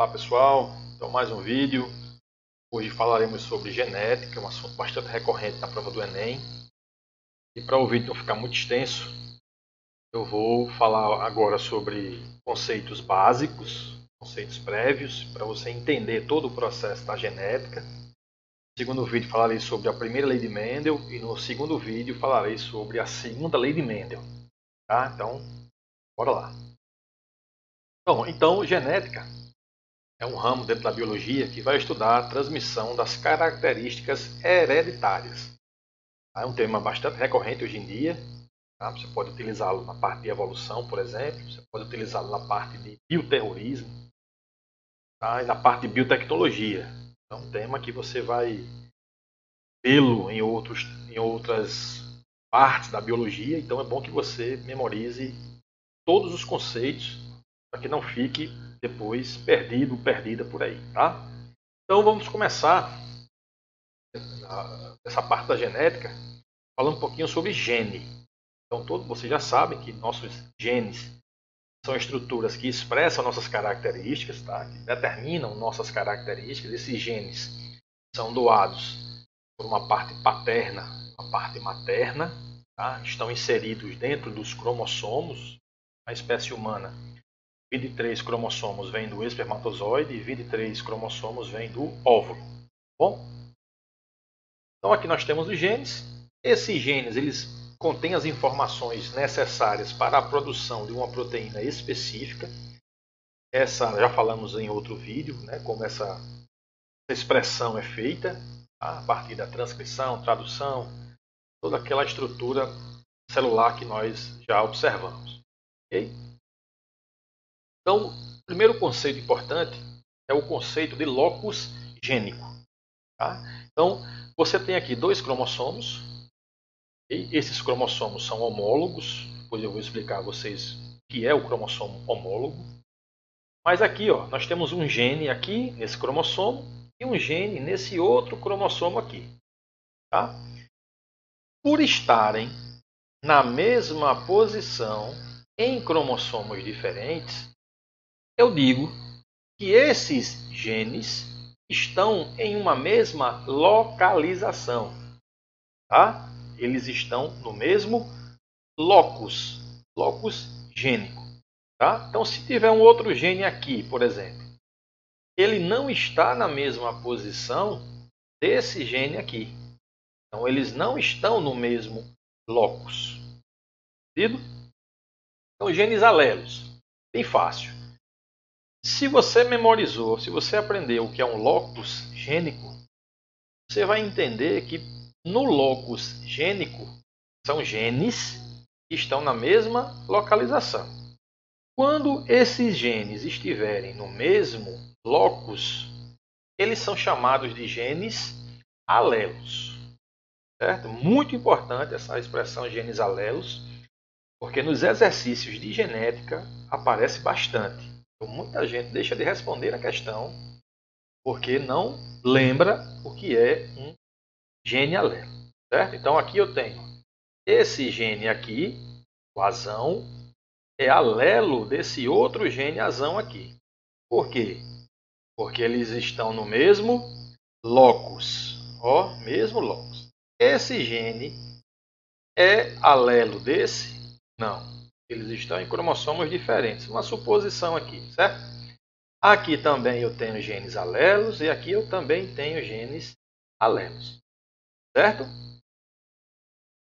Olá pessoal, então mais um vídeo. Hoje falaremos sobre genética, um assunto bastante recorrente na prova do Enem. E para o vídeo não ficar muito extenso, eu vou falar agora sobre conceitos básicos, conceitos prévios, para você entender todo o processo da genética. No segundo vídeo falarei sobre a primeira lei de Mendel e no segundo vídeo falarei sobre a segunda lei de Mendel. Tá? Então, bora lá. Bom, então genética é um ramo dentro da biologia que vai estudar a transmissão das características hereditárias. É um tema bastante recorrente hoje em dia. Tá? Você pode utilizá-lo na parte de evolução, por exemplo. Você pode utilizá-lo na parte de bioterrorismo. Tá? E na parte de biotecnologia. É um tema que você vai vê-lo em, em outras partes da biologia. Então é bom que você memorize todos os conceitos para que não fique depois perdido, perdida por aí, tá? Então vamos começar essa parte da genética falando um pouquinho sobre gene. Então todos vocês já sabem que nossos genes são estruturas que expressam nossas características, tá? que determinam nossas características. Esses genes são doados por uma parte paterna, uma parte materna, tá? estão inseridos dentro dos cromossomos. A espécie humana 23 cromossomos vêm do espermatozoide e 23 cromossomos vêm do óvulo. Bom? Então aqui nós temos os genes. Esses genes eles contêm as informações necessárias para a produção de uma proteína específica. Essa já falamos em outro vídeo, né, como essa, expressão é feita tá? a partir da transcrição, tradução, toda aquela estrutura celular que nós já observamos. Okay? Então, o primeiro conceito importante é o conceito de locus gênico. Tá? Então, você tem aqui dois cromossomos. Esses cromossomos são homólogos. Depois eu vou explicar a vocês o que é o cromossomo homólogo. Mas aqui ó, nós temos um gene aqui nesse cromossomo e um gene nesse outro cromossomo aqui. Tá? Por estarem na mesma posição em cromossomos diferentes, eu digo que esses genes estão em uma mesma localização. Tá? Eles estão no mesmo locus, locus gênico. Tá? Então, se tiver um outro gene aqui, por exemplo, ele não está na mesma posição desse gene aqui. Então, eles não estão no mesmo locus. Entendido? Então, genes alelos. Bem fácil. Se você memorizou, se você aprendeu o que é um locus gênico, você vai entender que no locus gênico são genes que estão na mesma localização. Quando esses genes estiverem no mesmo locus, eles são chamados de genes alelos. Certo? Muito importante essa expressão genes alelos, porque nos exercícios de genética aparece bastante. Muita gente deixa de responder a questão porque não lembra o que é um gene alelo. Certo? Então aqui eu tenho esse gene aqui, o azão, é alelo desse outro gene azão aqui. Por quê? Porque eles estão no mesmo locus. Ó, mesmo locus. Esse gene é alelo desse? Não. Eles estão em cromossomos diferentes. Uma suposição aqui, certo? Aqui também eu tenho genes alelos e aqui eu também tenho genes alelos. Certo?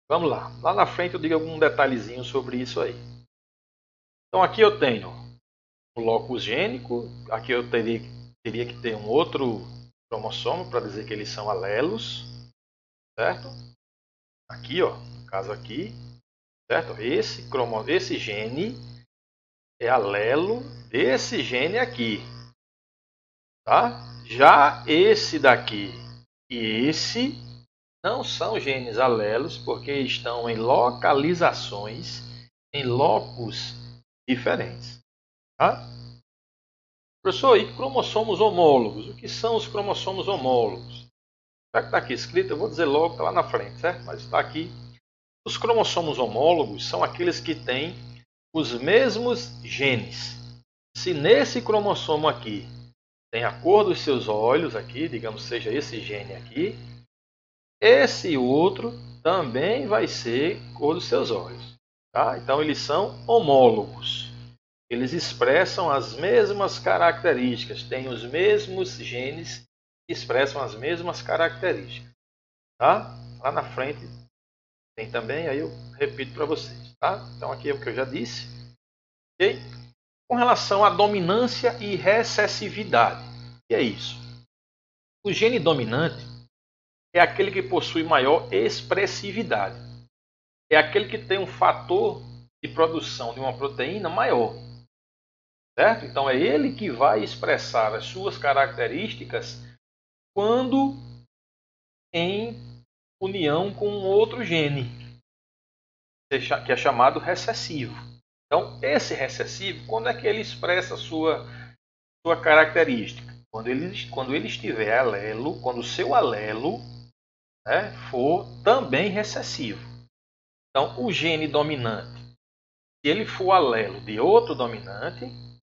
Vamos lá. Lá na frente eu digo algum detalhezinho sobre isso aí. Então aqui eu tenho o locus gênico. Aqui eu teria, teria que ter um outro cromossomo para dizer que eles são alelos. Certo? Aqui, ó, no caso aqui, Certo? Esse, cromo, esse gene é alelo desse gene aqui. Tá? Já esse daqui e esse não são genes alelos porque estão em localizações, em locus diferentes. Tá? Professor, e cromossomos homólogos? O que são os cromossomos homólogos? Já que está aqui escrito, eu vou dizer logo, está lá na frente, certo? Mas está aqui os cromossomos homólogos são aqueles que têm os mesmos genes. Se nesse cromossomo aqui tem a cor dos seus olhos aqui, digamos seja esse gene aqui, esse outro também vai ser cor dos seus olhos. Tá? Então eles são homólogos. Eles expressam as mesmas características, têm os mesmos genes que expressam as mesmas características. Tá? Lá na frente tem também, aí eu repito para vocês. Tá? Então aqui é o que eu já disse. Okay? Com relação à dominância e recessividade. O que é isso? O gene dominante é aquele que possui maior expressividade. É aquele que tem um fator de produção de uma proteína maior. Certo? Então é ele que vai expressar as suas características quando em união com outro gene, que é chamado recessivo. Então, esse recessivo, quando é que ele expressa sua, sua característica? Quando ele, quando ele estiver alelo, quando o seu alelo né, for também recessivo. Então, o gene dominante, se ele for alelo de outro dominante,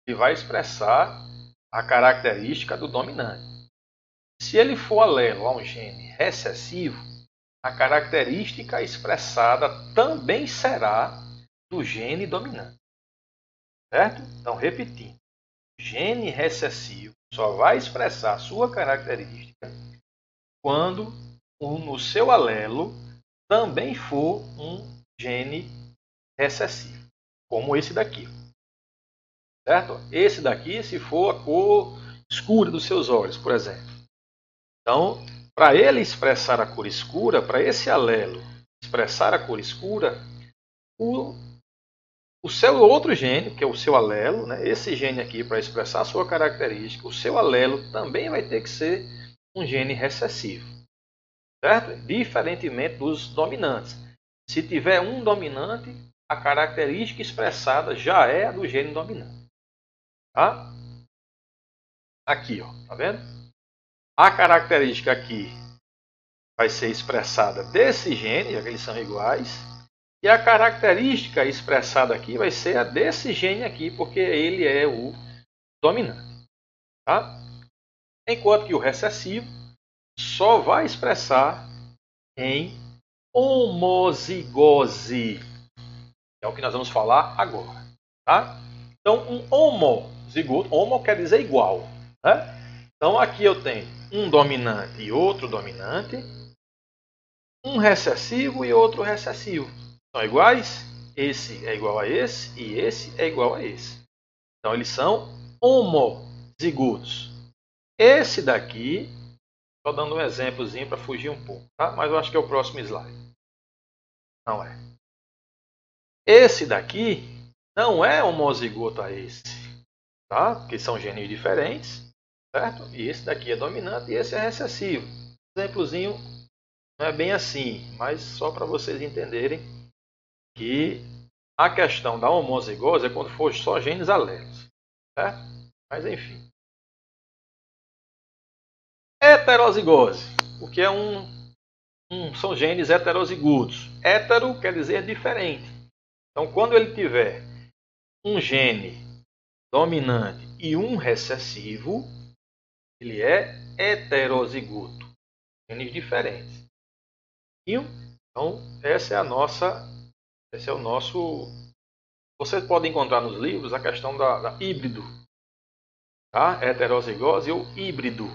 ele vai expressar a característica do dominante. Se ele for alelo a um gene recessivo, a característica expressada também será do gene dominante. Certo? Então, repetindo. Gene recessivo só vai expressar sua característica quando no seu alelo também for um gene recessivo, como esse daqui. Certo? Esse daqui, se for a cor escura dos seus olhos, por exemplo. Então, para ele expressar a cor escura, para esse alelo expressar a cor escura, o, o seu outro gene, que é o seu alelo, né, esse gene aqui para expressar a sua característica, o seu alelo também vai ter que ser um gene recessivo. Certo? Diferentemente dos dominantes. Se tiver um dominante, a característica expressada já é a do gene dominante. Tá? Aqui, ó, tá vendo? A característica aqui vai ser expressada desse gene, já que eles são iguais. E a característica expressada aqui vai ser a desse gene aqui, porque ele é o dominante. Tá? Enquanto que o recessivo só vai expressar em homozigose. É o que nós vamos falar agora. Tá? Então, um homozigoto, homo quer dizer igual. Né? Então, aqui eu tenho um dominante e outro dominante, um recessivo e outro recessivo. São iguais? Esse é igual a esse e esse é igual a esse. Então eles são homozigotos. Esse daqui, estou dando um exemplozinho para fugir um pouco, tá? mas eu acho que é o próximo slide. Não é. Esse daqui não é homozigoto a esse, tá? porque são genes diferentes. Certo? E esse daqui é dominante e esse é recessivo. Exemplozinho não é bem assim, mas só para vocês entenderem que a questão da homozigose é quando for só genes alelos. Certo? Mas enfim. Heterozigose, porque é um, um, são genes heterozigotos. Hetero quer dizer diferente. Então, quando ele tiver um gene dominante e um recessivo, ele é heterozigoto. Genes diferentes. Então, essa é a nossa. Esse é o nosso. Você pode encontrar nos livros a questão da, da híbrido. Tá? Heterozigose ou híbrido.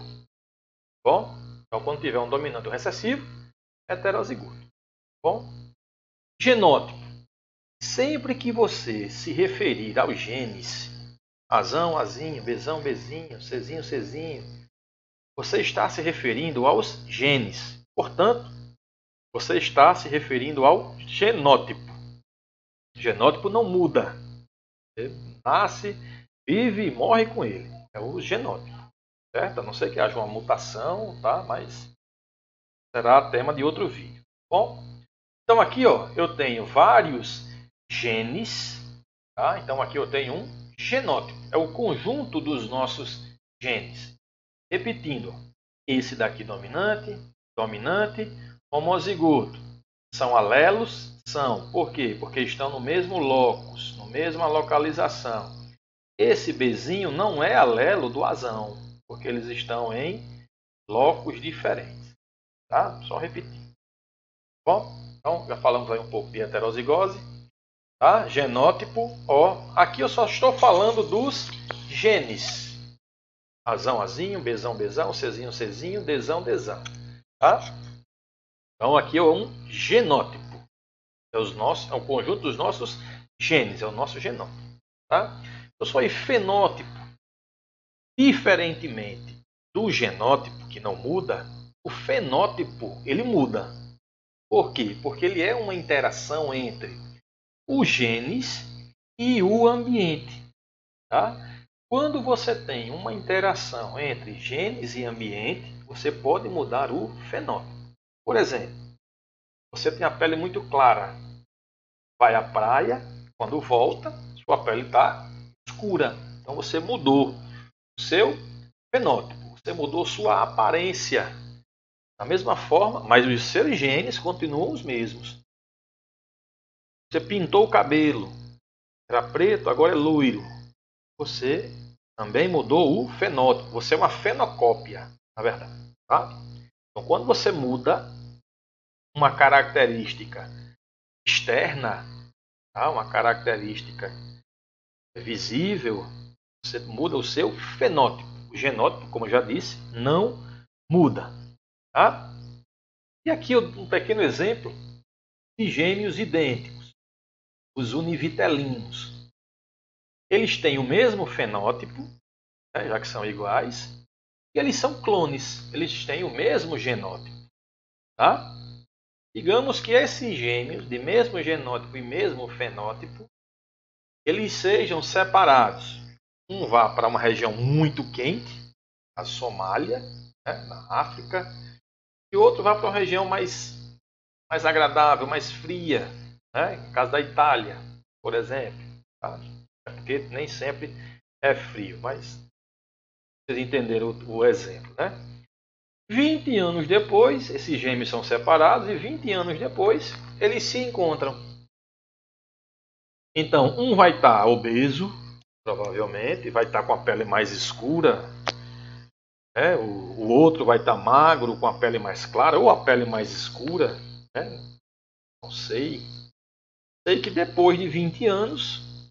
Bom? Então, quando tiver um dominante ou recessivo, heterozigoto. Bom? Genótipo. Sempre que você se referir aos genes Azão, Azinho, Bezão, Bezinho, Cezinho, Cezinho. Você está se referindo aos genes. Portanto, você está se referindo ao genótipo. O genótipo não muda. Você nasce, vive e morre com ele. É o genótipo. Certo? A não ser que haja uma mutação, tá? Mas será tema de outro vídeo. Bom, então aqui ó, eu tenho vários genes. Tá? Então aqui eu tenho um genótipo é o conjunto dos nossos genes. Repetindo, esse daqui dominante, dominante, homozigoto. São alelos? São. Por quê? Porque estão no mesmo locus, na mesma localização. Esse bezinho não é alelo do azão, porque eles estão em locos diferentes. Tá? Só repetir. Bom, então já falamos aí um pouco de heterozigose. Tá? Genótipo, ó. Aqui eu só estou falando dos genes. Azão, azinho, bezão, bezão, Czinho, Czinho, Dzão, Dzão. Tá? Então aqui é um genótipo. É, os nossos, é o conjunto dos nossos genes, é o nosso genoma. Tá? Eu sou fenótipo. Diferentemente do genótipo, que não muda, o fenótipo ele muda. Por quê? Porque ele é uma interação entre os genes e o ambiente. Tá? Quando você tem uma interação entre genes e ambiente, você pode mudar o fenótipo. Por exemplo, você tem a pele muito clara, vai à praia, quando volta, sua pele está escura. Então você mudou o seu fenótipo, você mudou sua aparência. Da mesma forma, mas os seus genes continuam os mesmos. Você pintou o cabelo, era preto, agora é loiro. Você também mudou o fenótipo. Você é uma fenocópia, na verdade. Tá? Então, quando você muda uma característica externa, tá? uma característica visível, você muda o seu fenótipo. O genótipo, como eu já disse, não muda. Tá? E aqui um pequeno exemplo de gêmeos idênticos, os univitelinos. Eles têm o mesmo fenótipo, né, já que são iguais, e eles são clones, eles têm o mesmo genótipo. Tá? Digamos que esses gêmeos, de mesmo genótipo e mesmo fenótipo, eles sejam separados. Um vá para uma região muito quente, a Somália, né, na África, e outro vá para uma região mais, mais agradável, mais fria, né, no caso da Itália, por exemplo. Tá? É porque nem sempre é frio, mas vocês entenderam o, o exemplo. Né? 20 anos depois, esses gêmeos são separados e 20 anos depois eles se encontram. Então, um vai estar tá obeso, provavelmente, vai estar tá com a pele mais escura. Né? O, o, outro vai estar tá magro, com a pele mais clara ou a pele mais escura. Né? Não sei. Sei que depois de 20 anos,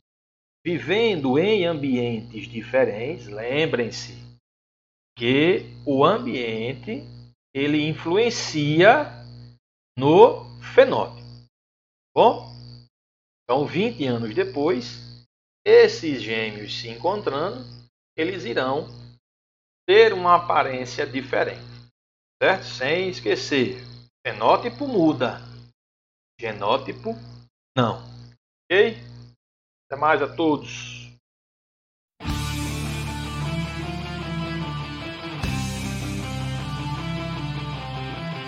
vivendo em ambientes diferentes, lembrem-se, que o ambiente ele influencia no fenótipo. Bom, então 20 anos depois, esses gêmeos se encontrando, eles irão ter uma aparência diferente. Certo? Sem esquecer, fenótipo muda, genótipo não. Ok? Até mais a todos.